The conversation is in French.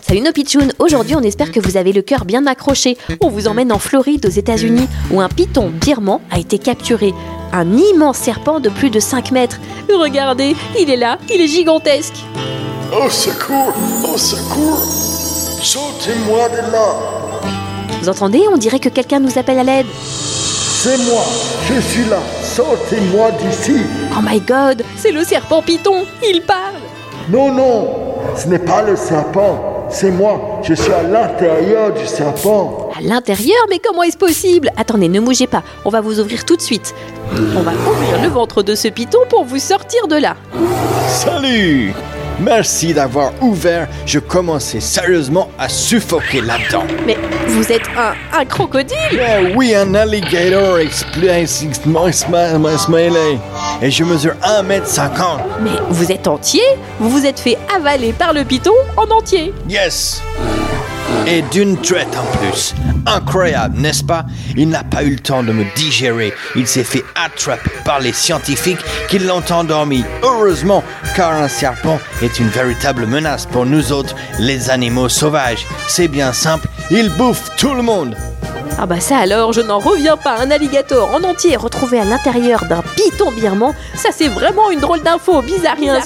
Salut nos pitchouns, aujourd'hui on espère que vous avez le cœur bien accroché. On vous emmène en Floride aux États-Unis où un python birman a été capturé. Un immense serpent de plus de 5 mètres. Regardez, il est là, il est gigantesque. Au secours, au secours. Sortez-moi de là. Vous entendez On dirait que quelqu'un nous appelle à l'aide. C'est moi, je suis là. Sortez-moi d'ici. Oh my god, c'est le serpent python, il parle. Non, non, ce n'est pas le serpent. C'est moi, je suis à l'intérieur du serpent. À l'intérieur, mais comment est-ce possible? Attendez, ne bougez pas, on va vous ouvrir tout de suite. On va ouvrir le ventre de ce python pour vous sortir de là. Salut Merci d'avoir ouvert. Je commençais sérieusement à suffoquer là-dedans. Mais vous êtes un, un crocodile Mais oui, un alligator explosivement smiley. Et je mesure 1m50. Mais vous êtes entier Vous vous êtes fait avaler par le python en entier Yes Et d'une traite en plus. Incroyable, n'est-ce pas? Il n'a pas eu le temps de me digérer. Il s'est fait attraper par les scientifiques qui l'ont endormi. Heureusement, car un serpent est une véritable menace pour nous autres, les animaux sauvages. C'est bien simple, il bouffe tout le monde. Ah bah ça alors, je n'en reviens pas. Un alligator en entier retrouvé à l'intérieur d'un python birman, ça c'est vraiment une drôle d'info, bizarre rien.